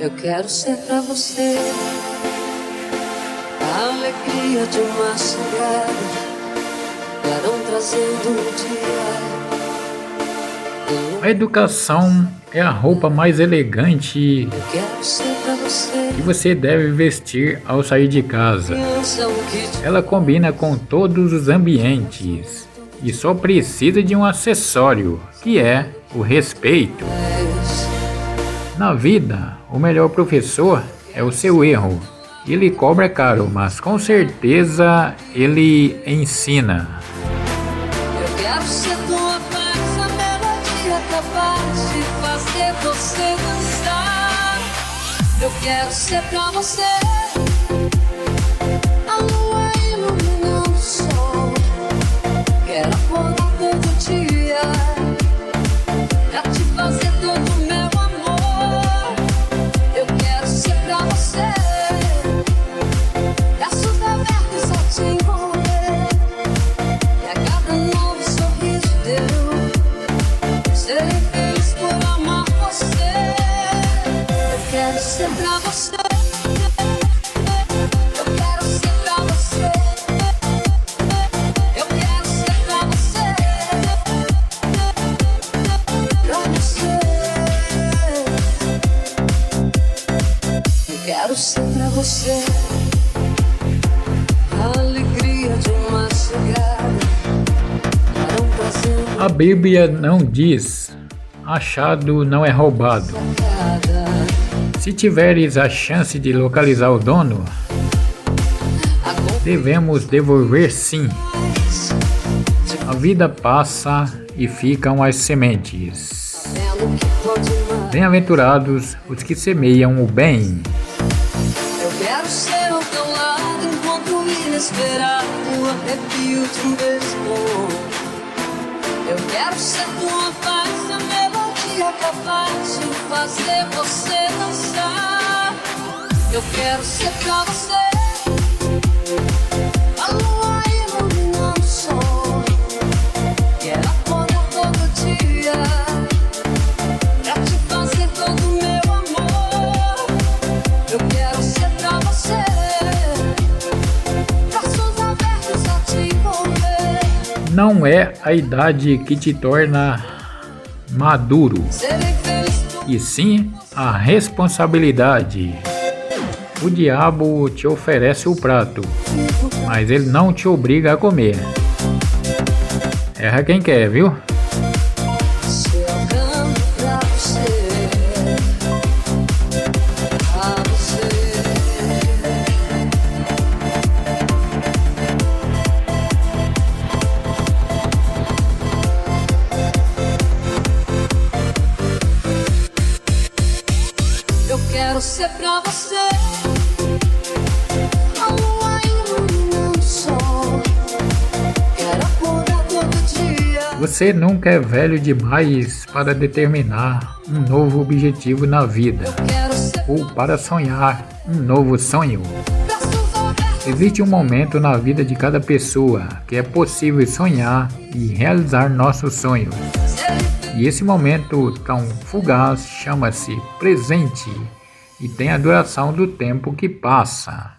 Eu quero ser pra você a alegria de uma chegada, clarão trazendo o dia. A educação é a roupa mais elegante que você deve vestir ao sair de casa. um Ela combina com todos os ambientes e só precisa de um acessório, que é o respeito. Na vida, o melhor professor é o seu erro. Ele cobra caro, mas com certeza ele ensina. Eu quero ser paz, a melodia fazer você dançar. Eu quero ser pra você você a alegria de uma chegada para prazer A Bíblia não diz: achado não é roubado. Se tiveres a chance de localizar o dono, devemos devolver sim. A vida passa e ficam as sementes. Bem-aventurados os que semeiam o bem. Inesperado o arrepio de um beijo bom. Eu quero ser tua paz, a melodia capaz de fazer você dançar. Eu quero ser pra você Não é a idade que te torna maduro, e sim a responsabilidade. O diabo te oferece o prato, mas ele não te obriga a comer. Erra quem quer, viu? Pra você a lua iluminando o sol. Quero acordar todo dia. Você nunca é velho demais para determinar um novo objetivo na vida ou para sonhar um novo sonho. Existe um momento na vida de cada pessoa que é possível sonhar e realizar nossos sonhos. E esse momento tão fugaz chama-se presente e tem a duração do tempo que passa.